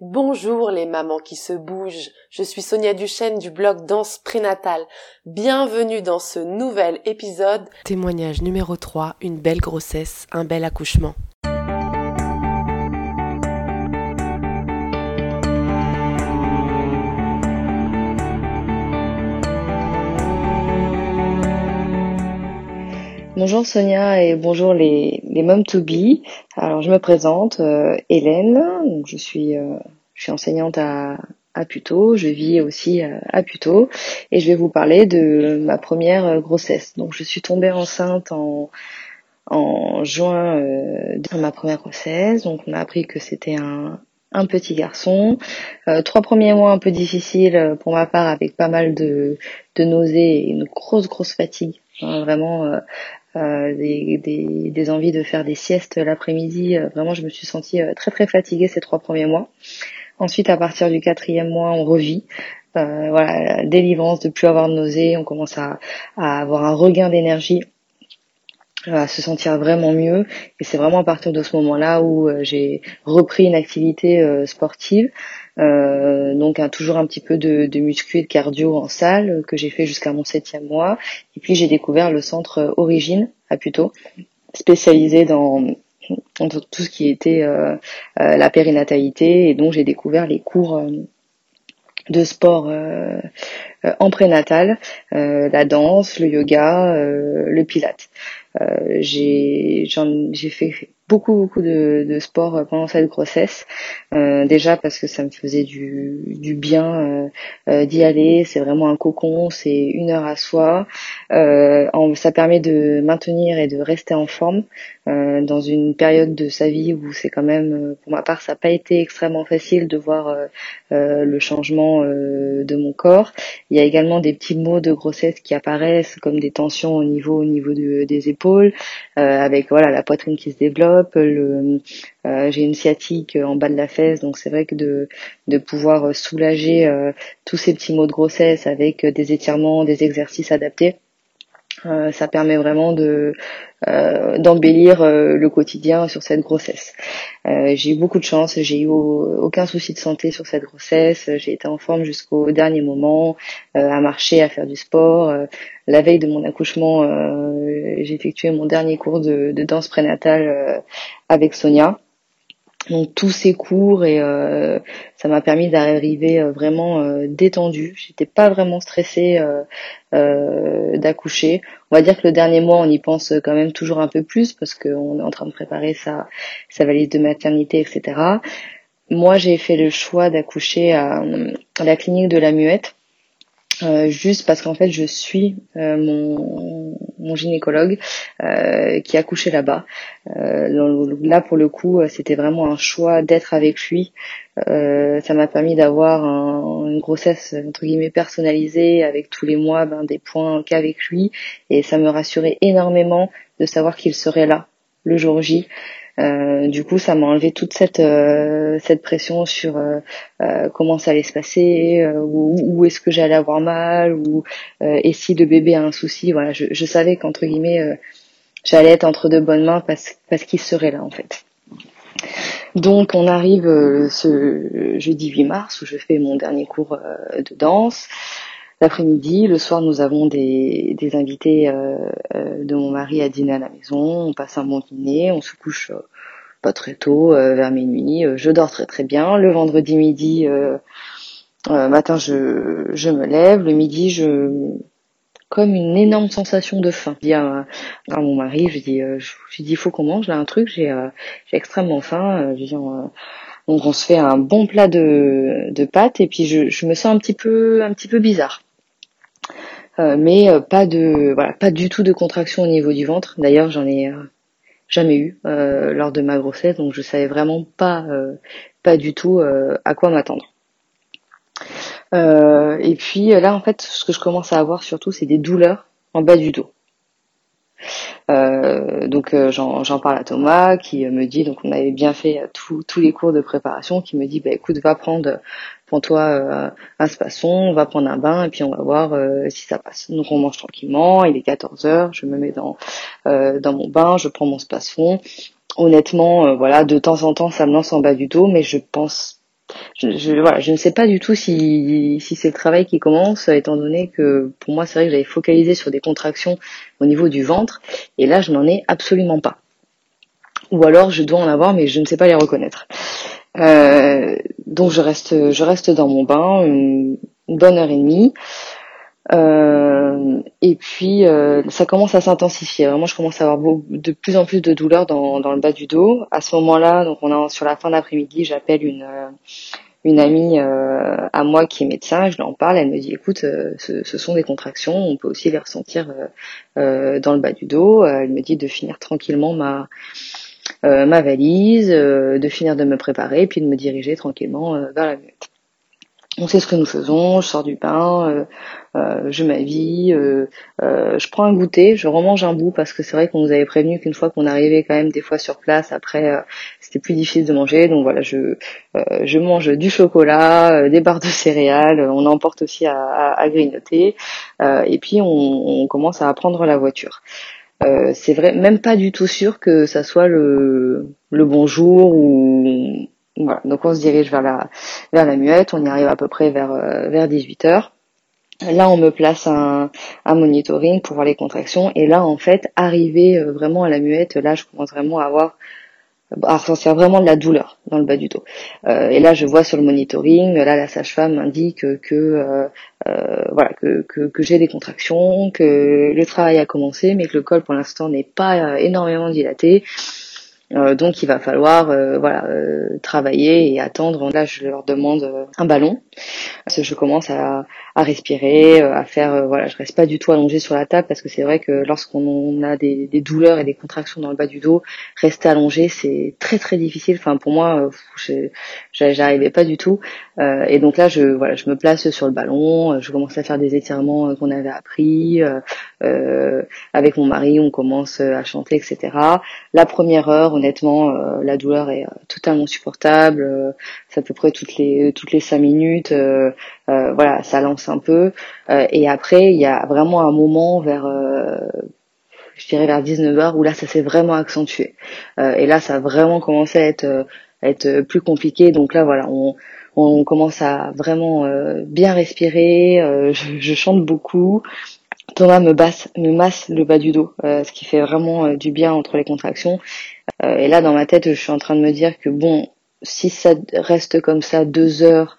Bonjour les mamans qui se bougent, je suis Sonia Duchesne du blog Danse Prénatale. Bienvenue dans ce nouvel épisode. Témoignage numéro 3, une belle grossesse, un bel accouchement. Bonjour Sonia et bonjour les, les Mom to Be. Alors je me présente, euh, Hélène, je suis, euh, je suis enseignante à, à je vis aussi à, à Puteaux et je vais vous parler de ma première grossesse. Donc je suis tombée enceinte en, juin euh, de ma première grossesse, donc on a appris que c'était un, un petit garçon. Euh, trois premiers mois un peu difficiles pour ma part avec pas mal de, nausées et une grosse grosse fatigue. vraiment euh, euh, des, des, des, envies de faire des siestes l'après-midi. Euh, vraiment, je me suis sentie euh, très très fatiguée ces trois premiers mois. Ensuite, à partir du quatrième mois, on revit. Euh, voilà, délivrance de plus avoir de nausées, on commence à, à avoir un regain d'énergie, à se sentir vraiment mieux. Et c'est vraiment à partir de ce moment-là où j'ai repris une activité sportive. Euh, donc toujours un petit peu de, de muscu et de cardio en salle que j'ai fait jusqu'à mon septième mois. Et puis j'ai découvert le centre Origine à Puteaux, spécialisé dans, dans tout ce qui était euh, euh, la périnatalité et donc j'ai découvert les cours euh, de sport euh, en prénatal, la danse, le yoga, le pilate. J'ai j'ai fait beaucoup beaucoup de, de sport euh, pendant cette grossesse. Euh, déjà parce que ça me faisait du, du bien euh, euh d'y aller. C'est vraiment un cocon c'est une heure à soi. Euh, ça permet de maintenir et de rester en forme euh, dans une période de sa vie où c'est quand même pour ma part ça n'a pas été extrêmement facile de voir le changement de mon corps. Il y a également des petits mots de grossesse qui apparaissent comme des tensions au niveau au niveau de, des épaules avec voilà la poitrine qui se le, euh, j'ai une sciatique en bas de la fesse, donc c'est vrai que de, de pouvoir soulager euh, tous ces petits maux de grossesse avec des étirements, des exercices adaptés, euh, ça permet vraiment de euh, d'embellir euh, le quotidien sur cette grossesse. j'ai eu beaucoup de chance, j'ai eu aucun souci de santé sur cette grossesse, j'ai été en forme jusqu'au dernier moment, à marcher, à faire du sport. la veille de mon accouchement, j'ai effectué mon dernier cours de, de danse prénatale avec Sonia donc tous ces cours et euh, ça m'a permis d'arriver euh, vraiment euh, détendue. J'étais pas vraiment stressée euh, d'accoucher. On va dire que le dernier mois, on y pense quand même toujours un peu plus parce qu'on est en train de préparer sa sa valise de maternité, etc. Moi, j'ai fait le choix d'accoucher à, la clinique de la Muette. Juste parce qu'en fait je suis mon, mon gynécologue euh, qui a couché là-bas. Euh, là pour le coup, c'était vraiment un choix d'être avec lui. Euh, ça m'a permis d'avoir un, une grossesse entre guillemets personnalisée avec tous les mois ben, des points qu'avec lui et ça me rassurait énormément de savoir qu'il serait là le jour J. Euh, du coup, ça m'a enlevé toute cette euh, pression sur euh, comment ça allait se passer, où, où est-ce que j'allais avoir mal, ou et si le bébé a un souci. Voilà, je, je savais qu'entre guillemets, j'allais être entre de bonnes mains parce parce qu'il serait là en fait. Donc on arrive ce jeudi 8 mars où je fais mon dernier cours de danse. L'après-midi, le soir, nous avons des, des invités euh, euh, de mon mari à dîner à la maison. On passe un bon dîner, on se couche euh, pas très tôt, vers minuit. je dors très très bien. Le vendredi midi, matin, je, je me lève. Le midi, je comme une énorme sensation de faim. Je dis à, mon mari, je dis, je, je dis, il faut qu'on mange là un truc. J'ai j'ai extrêmement faim. Je dis, donc on se fait un bon plat de, de pâtes et puis je, je me sens un petit peu un petit peu bizarre. Euh, mais euh, pas de voilà pas du tout de contraction au niveau du ventre. D'ailleurs j'en ai euh, jamais eu lors de ma grossesse donc je savais vraiment pas pas du tout à quoi m'attendre. et puis là en fait ce que je commence à avoir surtout c'est des douleurs en bas du dos. Euh, donc euh, j'en parle à Thomas qui me dit donc on avait bien fait tous les cours de préparation qui me dit bah écoute va prendre pour toi euh, un spasson, on va prendre un bain et puis on va voir si ça passe. Donc on mange tranquillement, il est 14 heures, je me mets dans dans mon bain, je prends mon spasson. Honnêtement, voilà, de temps en temps ça me lance en bas du dos, mais je pense je, je, voilà, je ne sais pas du tout si, si c'est le travail qui commence, étant donné que pour moi, c'est vrai que j'avais focalisé sur des contractions au niveau du ventre, et là, je n'en ai absolument pas. Ou alors, je dois en avoir, mais je ne sais pas les reconnaître. Euh, donc, je reste, je reste dans mon bain une, bonne heure et demie. Euh, et puis euh, ça commence à s'intensifier. Vraiment, je commence à avoir de plus en plus de douleurs dans, le bas du dos. À ce moment-là, donc on a sur la fin d'après-midi, j'appelle une une amie euh, à moi qui est médecin, je lui en parle, elle me dit écoute, euh, ce, ce, sont des contractions, on peut aussi les ressentir euh, dans le bas du dos. elle me dit de finir tranquillement ma ma valise, de finir de me préparer, puis de me diriger tranquillement vers la on sait ce que nous faisons, je sors du pain, euh, euh, je m'habille, euh, je prends un goûter, je remange un bout parce que c'est vrai qu'on nous avait prévenu qu'une fois qu'on arrivait quand même des fois sur place, après c'était plus difficile de manger, donc voilà, je je mange du chocolat, des barres de céréales, on emporte aussi à, grignoter, et puis on, on, commence à prendre la voiture. c'est vrai, même pas du tout sûr que ça soit le le bonjour ou voilà, donc on se dirige vers la vers la muette, on y arrive à peu près vers euh, vers 18 heures. Là, on me place un, un monitoring pour voir les contractions. Et là, en fait, arrivé euh, vraiment à la muette, là, je commence vraiment à avoir à ressentir vraiment de la douleur dans le bas du dos. Euh, et là, je vois sur le monitoring, là, la sage-femme m'indique que euh, voilà que, que, que j'ai des contractions, que le travail a commencé, mais que le col pour l'instant n'est pas énormément dilaté. Euh, donc il va falloir euh, voilà euh, travailler et attendre. Là je leur demande un ballon. Je commence à, à respirer, à faire voilà je reste pas du tout allongé sur la table parce que c'est vrai que lorsqu'on a des, douleurs et des contractions dans le bas du dos, rester allongé c'est très très difficile. Enfin pour moi j'arrivais pas du tout. et donc là je voilà je me place sur le ballon, je commence à faire des étirements qu'on avait appris. avec mon mari on commence à chanter etc. La première heure honnêtement, euh, la douleur est euh, totalement supportable. Euh, c'est à peu près toutes les toutes les cinq minutes. voilà, ça lance un peu. et après, il y a vraiment un moment vers je dirais vers 19h où là ça s'est vraiment accentué et là ça a vraiment commencé à être être plus compliqué donc là voilà on on commence à vraiment bien respirer je, je, chante beaucoup Thomas me, basse, me masse le bas du dos, ce qui fait vraiment du bien entre les contractions. Euh, et là, dans ma tête, je suis en train de me dire que bon, si ça reste comme ça deux heures,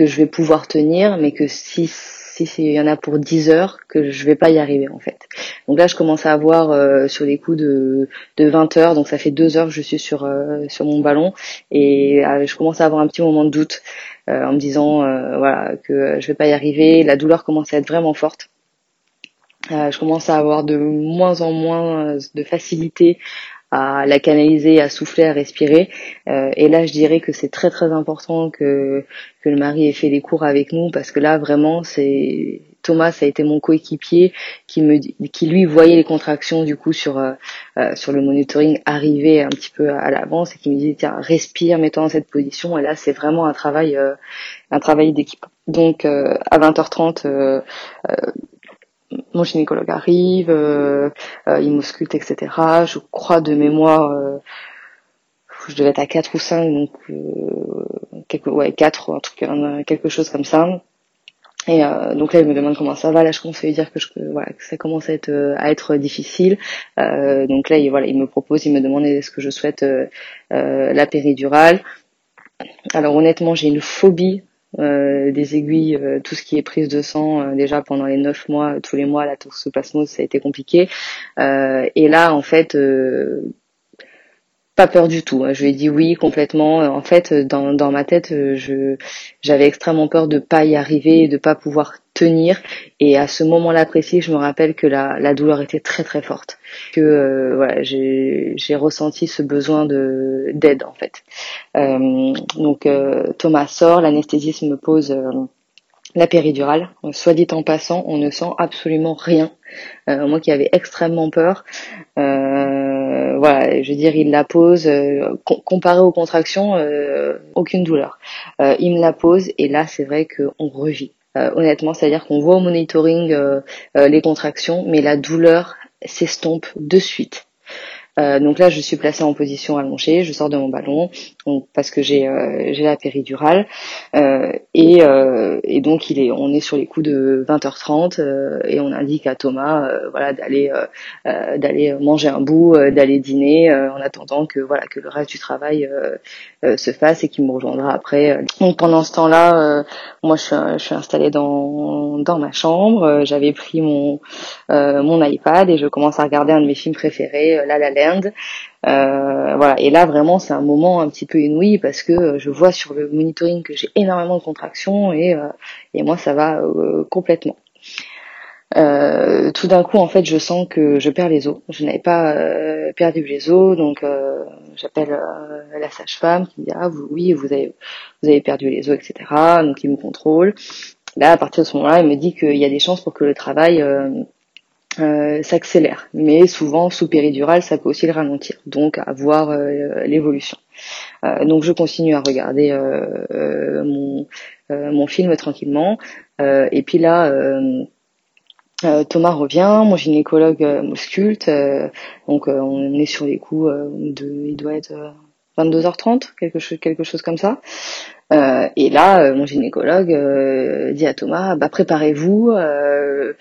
que je vais pouvoir tenir, mais que si si y en a pour 10 heures que je vais pas y arriver en fait. Donc là je commence à avoir euh, sur les coups de, de 20 heures, donc ça fait deux heures que je suis sur euh, sur mon ballon et je commence à avoir un petit moment de doute en me disant voilà que je vais pas y arriver, la douleur commence à être vraiment forte. je commence à avoir de moins en moins de facilité à la canaliser, à souffler, à respirer. Euh, et là, je dirais que c'est très très important que que le mari ait fait des cours avec nous parce que là, vraiment, c'est Thomas a été mon coéquipier qui me qui lui voyait les contractions du coup sur euh, euh, sur le monitoring arriver un petit peu à l'avance et qui me disait tiens respire mets-toi dans cette position et là c'est vraiment un travail un travail d'équipe donc à 20h30 mon gynécologue arrive, euh, euh, il m'ausculte, etc. Je crois de mémoire, euh, je devais être à 4 ou 5, donc ouais, 4, un truc, quelque chose comme ça. Et donc là, il me demande comment ça va. Là, je commence à lui dire que, je, que ça commence à être, à être difficile. Donc là, il, il me propose, il me demande est-ce que je souhaite la péridurale. Alors honnêtement, j'ai une phobie euh, des aiguilles, euh, tout ce qui est prise de sang, euh, déjà pendant les neuf mois, tous les mois, la toxoplasmose, ça a été compliqué. et là, en fait, pas peur du tout. Je lui ai dit oui complètement. En fait, dans, dans ma tête, je j'avais extrêmement peur de pas y arriver, de pas pouvoir Et à ce moment-là précis, je me rappelle que la, la douleur était très très forte. Que euh, voilà, j'ai ressenti ce besoin de d'aide en fait. Euh, donc euh, Thomas sort, l'anesthésiste me pose la péridurale. Soit dit en passant, on ne sent absolument rien. moi qui avais extrêmement peur, voilà, je veux dire, il la pose. comparé aux contractions, aucune douleur. il me la pose et là, c'est vrai qu'on revit. Euh, honnêtement, c'est-à-dire qu'on voit au monitoring euh, euh, les contractions, mais la douleur s'estompe de suite. Donc là, je suis placée en position allongée, je sors de mon ballon parce que j'ai la péridurale euh, et, et donc il est on est sur les coups de 20h30 et on indique à Thomas voilà d'aller d'aller manger un bout, d'aller dîner en attendant que voilà que le reste du travail se fasse et qu'il me rejoindra après. Donc pendant ce temps-là, moi je suis, je installée dans dans ma chambre, j'avais pris mon mon iPad et je commence à regarder un de mes films préférés, La La euh, voilà. Et là, vraiment, c'est un moment un petit peu inouï parce que euh, je vois sur le monitoring que j'ai énormément de contractions et, euh, et moi, ça va complètement. Tout d'un coup, en fait, je sens que je perds les os. Je n'avais pas perdu les os, donc j'appelle la sage-femme qui me dit ah oui vous avez perdu les os, etc. Donc il me contrôle. Là, à partir de ce moment-là, il me dit qu'il y a des chances pour que le travail euh, s'accélère. Mais souvent, sous péridurale, ça peut aussi le ralentir. Donc, à voir euh, l'évolution. Euh, donc, je continue à regarder mon, mon film tranquillement. et puis là, Thomas revient, mon gynécologue m'ausculte. donc, on est sur les coups de... Il doit être 22h30, quelque chose, quelque chose comme ça. Euh, et là, euh, mon gynécologue euh, dit à Thomas, bah préparez-vous, le,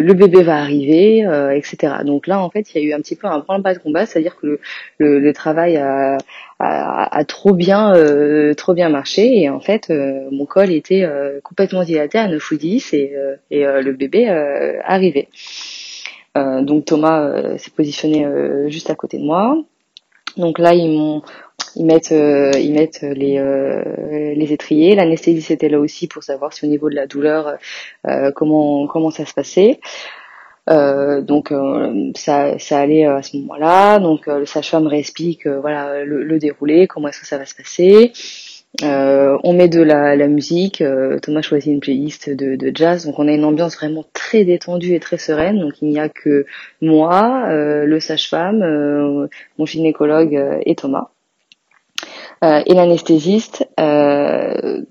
le, bébé va arriver, etc. Donc là, en fait, il y a eu un petit peu un point bas de combat, c'est-à-dire que le, le, travail a, a, trop bien, trop bien marché, et en fait, mon col était complètement dilaté à 9 ou 10, et, et le bébé arrivait. donc Thomas s'est positionné juste à côté de moi. Donc là, ils m'ont ils mettent euh, ils mettent les euh, les étriers. L'anesthésie était là aussi pour savoir si au niveau de la douleur euh, comment comment ça se passait. Donc ça, ça allait à ce moment-là. Donc le sage-femme réexplique voilà le, le, déroulé, comment est-ce que ça va se passer. Euh, on met de la, la musique. Thomas choisit une playlist de, de, jazz, donc on a une ambiance vraiment très détendue et très sereine. Donc il n'y a que moi, le sage-femme, mon gynécologue et Thomas. Euh, et l'anesthésiste euh,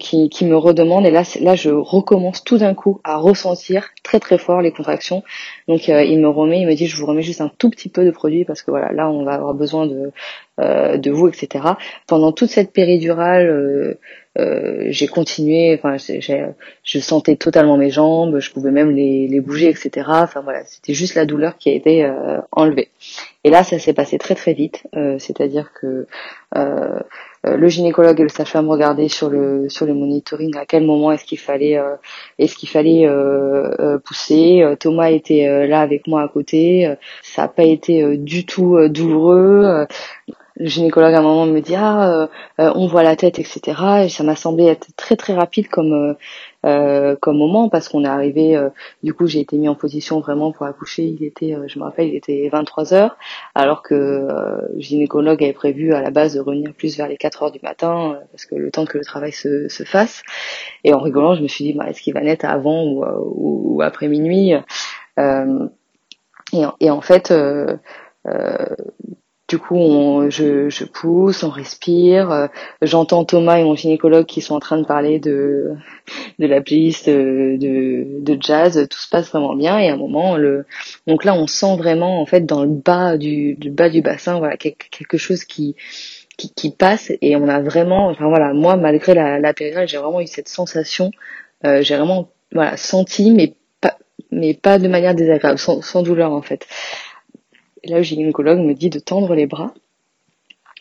qui, qui, me redemande et là là je recommence tout d'un coup à ressentir très très fort les contractions donc euh, il me remet il me dit je vous remets juste un tout petit peu de produit parce que voilà là on va avoir besoin de de vous etc pendant toute cette péridurale euh, j'ai continué, enfin, je sentais totalement mes jambes, je pouvais même les, les bouger, etc. Enfin voilà, c'était juste la douleur qui a été euh, enlevée. Et là, ça s'est passé très très vite, euh, c'est-à-dire que le gynécologue et le sage-femme regardaient sur le sur le monitoring à quel moment est-ce qu'il fallait est-ce qu'il fallait pousser. Thomas était là avec moi à côté. Ça n'a pas été du tout douloureux le gynécologue à un moment me dit ah euh, euh, on voit la tête etc et ça m'a semblé être très très rapide comme euh, comme moment parce qu'on est arrivé du coup j'ai été mis en position vraiment pour accoucher. Il était je me rappelle il était 23 heures alors que le gynécologue avait prévu à la base de revenir plus vers les 4 heures du matin parce que le temps que le travail se, se fasse. Et en rigolant je me suis dit bah, est-ce qu'il va naître avant ou, ou, après minuit? Et, et, en fait euh, du coup, on, je, pousse, on respire. Euh, j'entends Thomas et mon gynécologue qui sont en train de parler de, de la playlist de, de, jazz. Tout se passe vraiment bien. Et à un moment, donc là, on sent vraiment en fait dans le bas du, bas du bassin, voilà, quelque, chose qui, qui, qui passe. Et on a vraiment, enfin voilà, moi malgré la, la période, j'ai vraiment eu cette sensation. Euh, j'ai vraiment voilà senti, mais pas, mais pas de manière désagréable, sans, sans douleur en fait. Et là, le gynécologue me dit de tendre les bras.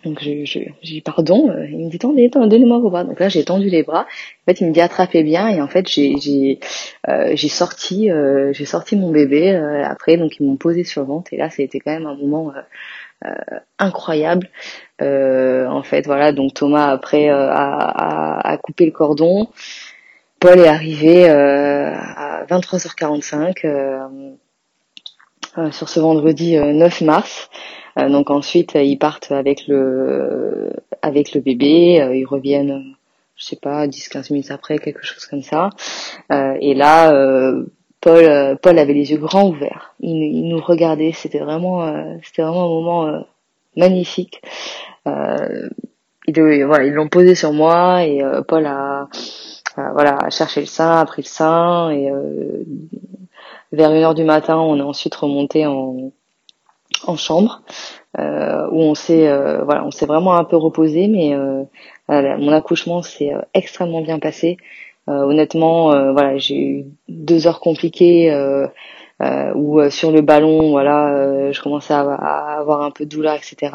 Donc je, je, dis pardon, euh, il me dit tendez, donnez-moi vos bras. Donc là j'ai tendu les bras. En fait il me dit attrapez bien et en fait j'ai euh, sorti euh, j'ai sorti mon bébé après donc ils m'ont posé sur le ventre et là été quand même un moment incroyable. en fait voilà donc Thomas après a, a, a, coupé le cordon. Paul est arrivé à 23h45 euh, sur ce vendredi 9 euh, mars. Euh, donc ensuite ils partent avec le avec le bébé, ils reviennent je sais pas 10-15 minutes après quelque chose comme ça. et là Paul Paul avait les yeux grands ouverts. Il, nous regardait, c'était vraiment c'était vraiment un moment magnifique. ils ils l'ont posé sur moi et Paul a voilà, a cherché le sein, a pris le sein et vers une heure du matin, on est ensuite remonté en, en chambre où on s'est voilà on s'est vraiment un peu reposé mais mon accouchement s'est extrêmement bien passé honnêtement voilà j'ai eu deux heures compliquées euh, où euh, sur le ballon, voilà, euh, je commençais à, avoir un peu de douleur, etc.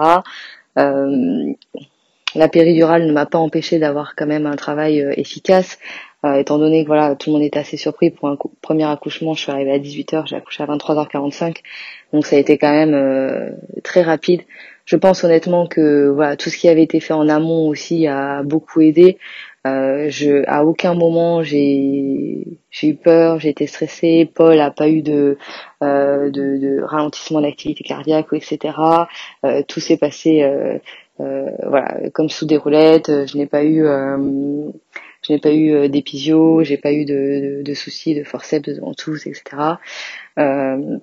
la péridurale ne m'a pas empêché d'avoir quand même un travail efficace. Étant donné que voilà tout le monde était assez surpris pour un premier accouchement, je suis arrivée à 18h, j'ai accouché à 23h45, donc ça a été quand même très rapide. Je pense honnêtement que voilà tout ce qui avait été fait en amont aussi a beaucoup aidé. Euh, je, à aucun moment j'ai j'ai eu peur, j'ai été stressée. Paul a pas eu de euh, de, de, ralentissement d'activité cardiaque, etc. Euh, tout s'est passé euh, euh, voilà comme sous des roulettes. Je n'ai pas eu je n'ai pas eu d'épisio, j'ai pas eu de, de, de, soucis de forceps, de ventouses, etc. Euh,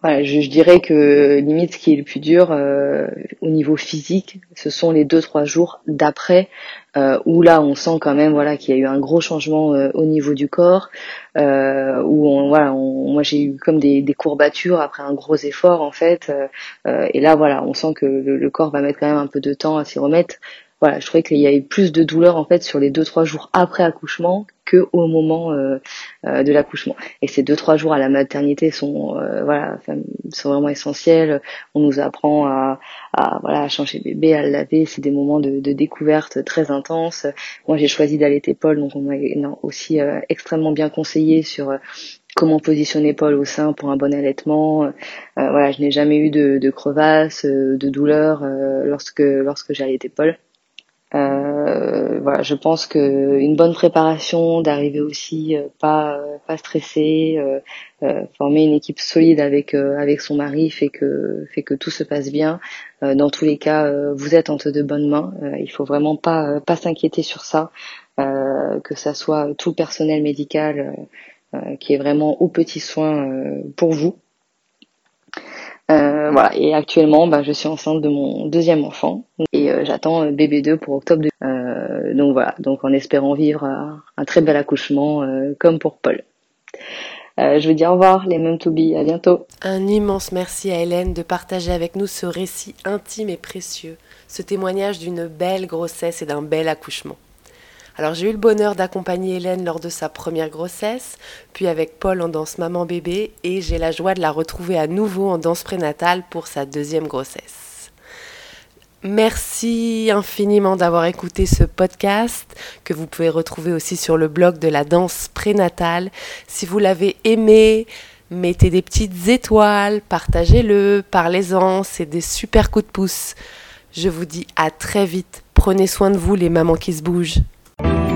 voilà, je, dirais que limite ce qui est le plus dur euh, au niveau physique, ce sont les deux trois jours d'après euh, où là on sent quand même voilà qu'il y a eu un gros changement euh, au niveau du corps, euh, où on, voilà, moi j'ai eu comme des, des, courbatures après un gros effort en fait, et là voilà on sent que le, le, corps va mettre quand même un peu de temps à s'y remettre voilà, je trouvais qu'il y avait plus de douleur en fait sur les deux trois jours après accouchement que au moment euh, euh, de l'accouchement. Et ces deux trois jours à la maternité sont euh, voilà sont vraiment essentiels. On nous apprend à, à voilà à changer bébé, à le laver. C'est des moments de, de, découverte très intenses. Moi j'ai choisi d'allaiter Paul, donc on m'a aussi extrêmement bien conseillé sur comment positionner Paul au sein pour un bon allaitement. voilà, je n'ai jamais eu de, de crevasse, de douleur lorsque lorsque j'ai allaité Paul. Euh, voilà, je pense que une bonne préparation, d'arriver aussi euh, pas euh, pas stressé, former une équipe solide avec avec son mari fait que fait que tout se passe bien. dans tous les cas, vous êtes entre de bonnes mains. il faut vraiment pas pas s'inquiéter sur ça, que ça soit tout le personnel médical qui est vraiment au petit soin pour vous. Euh, voilà. Et actuellement, bah, je suis enceinte de mon deuxième enfant et euh, j'attends euh, bébé 2 pour octobre. Euh, donc voilà. Donc en espérant vivre un, très bel accouchement comme pour Paul. je vous dis au revoir, les mêmes to be. À bientôt. Un immense merci à Hélène de partager avec nous ce récit intime et précieux, ce témoignage d'une belle grossesse et d'un bel accouchement. Alors j'ai eu le bonheur d'accompagner Hélène lors de sa première grossesse, puis avec Paul en danse maman-bébé, et j'ai la joie de la retrouver à nouveau en danse prénatale pour sa deuxième grossesse. Merci infiniment d'avoir écouté ce podcast que vous pouvez retrouver aussi sur le blog de la danse prénatale. Si vous l'avez aimé, mettez des petites étoiles, partagez-le, parlez-en, c'est des super coups de pouce. Je vous dis à très vite. Prenez soin de vous les mamans qui se bougent. Thank you.